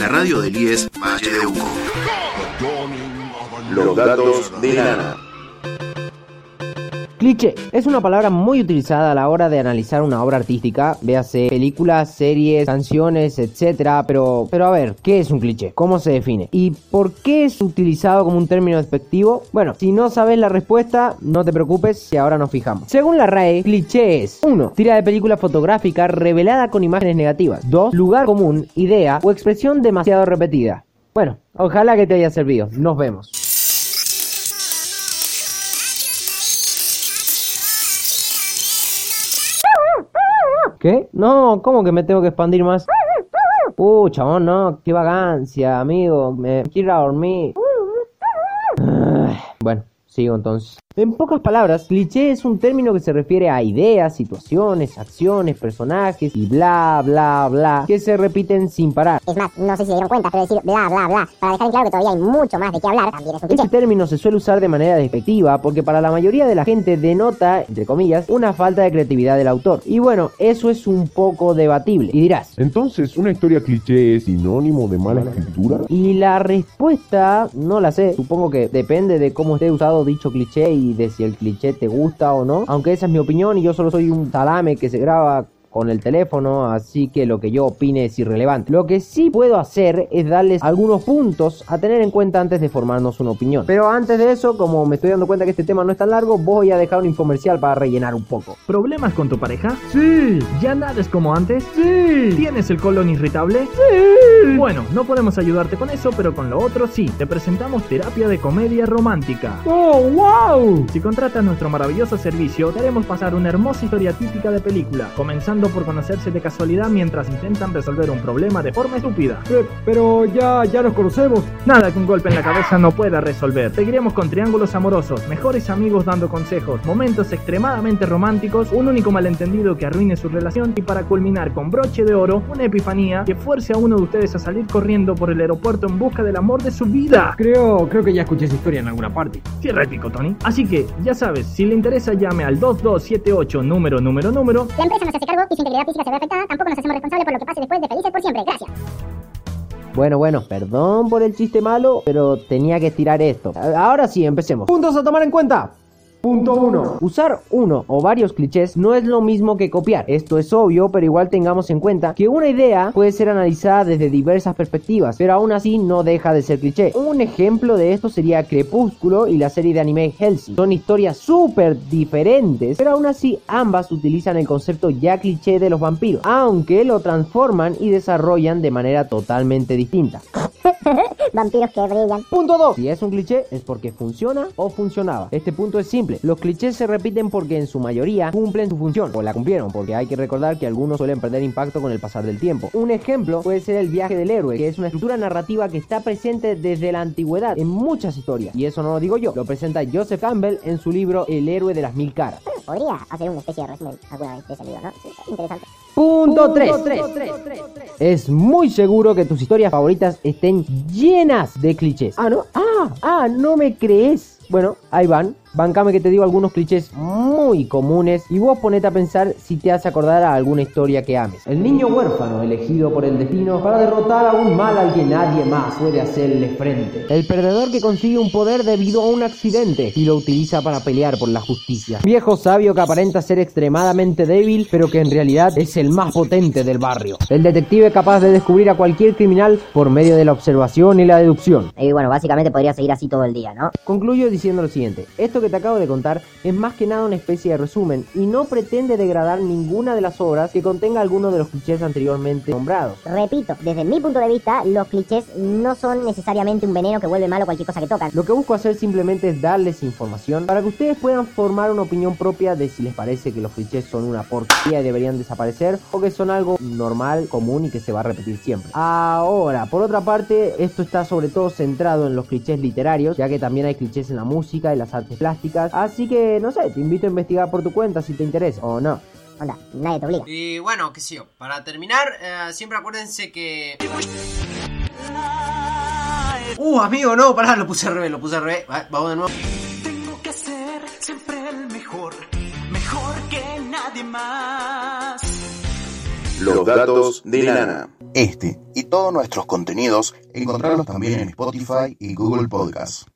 la radio del IES Valle de Uco. Los datos de Nana. Cliché es una palabra muy utilizada a la hora de analizar una obra artística, véase películas, series, canciones, etcétera, pero pero a ver, ¿qué es un cliché? ¿Cómo se define? ¿Y por qué es utilizado como un término despectivo? Bueno, si no sabes la respuesta, no te preocupes si ahora nos fijamos. Según la RAE, cliché es 1. Tira de película fotográfica revelada con imágenes negativas. 2. Lugar común, idea o expresión demasiado repetida. Bueno, ojalá que te haya servido. Nos vemos. ¿Qué? No, ¿cómo que me tengo que expandir más? Uh, chabón, no, qué vagancia, amigo. Me quiero dormir. Bueno, sigo entonces. En pocas palabras, cliché es un término que se refiere a ideas, situaciones, acciones, personajes y bla bla bla que se repiten sin parar. Es más, no sé si se dieron cuenta, pero decir bla bla bla, para dejar en claro que todavía hay mucho más de qué hablar, también es un Este cliché. término se suele usar de manera despectiva porque para la mayoría de la gente denota, entre comillas, una falta de creatividad del autor. Y bueno, eso es un poco debatible. Y dirás, Entonces, ¿una historia cliché es sinónimo de mala escritura? Y la respuesta no la sé. Supongo que depende de cómo esté usado dicho cliché y de si el cliché te gusta o no. Aunque esa es mi opinión y yo solo soy un salame que se graba con el teléfono, así que lo que yo opine es irrelevante. Lo que sí puedo hacer es darles algunos puntos a tener en cuenta antes de formarnos una opinión. Pero antes de eso, como me estoy dando cuenta que este tema no es tan largo, voy a dejar un infomercial para rellenar un poco. ¿Problemas con tu pareja? Sí. ¿Ya nada es como antes? Sí. ¿Tienes el colon irritable? Sí. Bueno, no podemos ayudarte con eso, pero con lo otro sí. Te presentamos terapia de comedia romántica. ¡Oh, wow! Si contratas nuestro maravilloso servicio, te haremos pasar una hermosa historia típica de película, comenzando por conocerse de casualidad mientras intentan resolver un problema de forma estúpida. Pero ya, ya nos conocemos. Nada que un golpe en la cabeza no pueda resolver. Seguiremos con triángulos amorosos, mejores amigos dando consejos, momentos extremadamente románticos, un único malentendido que arruine su relación y para culminar con broche de oro, una epifanía que fuerce a uno de ustedes a salir corriendo por el aeropuerto en busca del amor de su vida. Creo, creo que ya escuché esa historia en alguna parte. Cierra el pico, Tony. Así que, ya sabes, si le interesa llame al 2278 número número número La empresa no se hace cargo y su integridad física se ve afectada, tampoco nos hacemos responsables por lo que pase después de felices por siempre. Gracias. Bueno, bueno, perdón por el chiste malo, pero tenía que estirar esto. Ahora sí, empecemos. Puntos a tomar en cuenta. Punto 1. Usar uno o varios clichés no es lo mismo que copiar. Esto es obvio, pero igual tengamos en cuenta que una idea puede ser analizada desde diversas perspectivas, pero aún así no deja de ser cliché. Un ejemplo de esto sería Crepúsculo y la serie de anime Hellsing. Son historias súper diferentes, pero aún así ambas utilizan el concepto ya cliché de los vampiros, aunque lo transforman y desarrollan de manera totalmente distinta. Vampiros que brillan. Punto 2. Si es un cliché es porque funciona o funcionaba. Este punto es simple. Los clichés se repiten porque en su mayoría cumplen su función o la cumplieron porque hay que recordar que algunos suelen perder impacto con el pasar del tiempo. Un ejemplo puede ser el viaje del héroe, que es una estructura narrativa que está presente desde la antigüedad en muchas historias. Y eso no lo digo yo, lo presenta Joseph Campbell en su libro El héroe de las mil caras. Podría hacer una especie de resumen alguna vez de ese libro, ¿no? Sí, interesante. Punto 3. Es muy seguro que tus historias favoritas estén llenas de clichés. Ah, ¿no? Ah, ah, no me crees. Bueno, ahí van. Bancame que te digo algunos clichés muy comunes y vos ponete a pensar si te hace acordar a alguna historia que ames. El niño huérfano elegido por el destino para derrotar a un mal al que nadie más puede hacerle frente. El perdedor que consigue un poder debido a un accidente y lo utiliza para pelear por la justicia. Viejo sabio que aparenta ser extremadamente débil pero que en realidad es el más potente del barrio. El detective capaz de descubrir a cualquier criminal por medio de la observación y la deducción. Y bueno, básicamente podría seguir así todo el día, ¿no? Concluyo diciendo lo siguiente, esto que te acabo de contar es más que nada una especie de resumen y no pretende degradar ninguna de las obras que contenga alguno de los clichés anteriormente nombrados. Repito, desde mi punto de vista, los clichés no son necesariamente un veneno que vuelve malo cualquier cosa que tocan. Lo que busco hacer simplemente es darles información para que ustedes puedan formar una opinión propia de si les parece que los clichés son una porquería y deberían desaparecer o que son algo normal, común y que se va a repetir siempre. Ahora, por otra parte, esto está sobre todo centrado en los clichés literarios, ya que también hay clichés en la música y las artes plásticas, así que no sé, te invito a investigar por tu cuenta si te interesa o no. Onda, nadie te obliga. Y bueno, qué sé yo, para terminar, eh, siempre acuérdense que... Uh, amigo, no, pará, lo puse al revés, lo puse al revés. Va, vamos de nuevo. Tengo que ser siempre el mejor, mejor que nadie más. Los datos de Nana. Este y todos nuestros contenidos encontrarlos también en Spotify y Google Podcasts.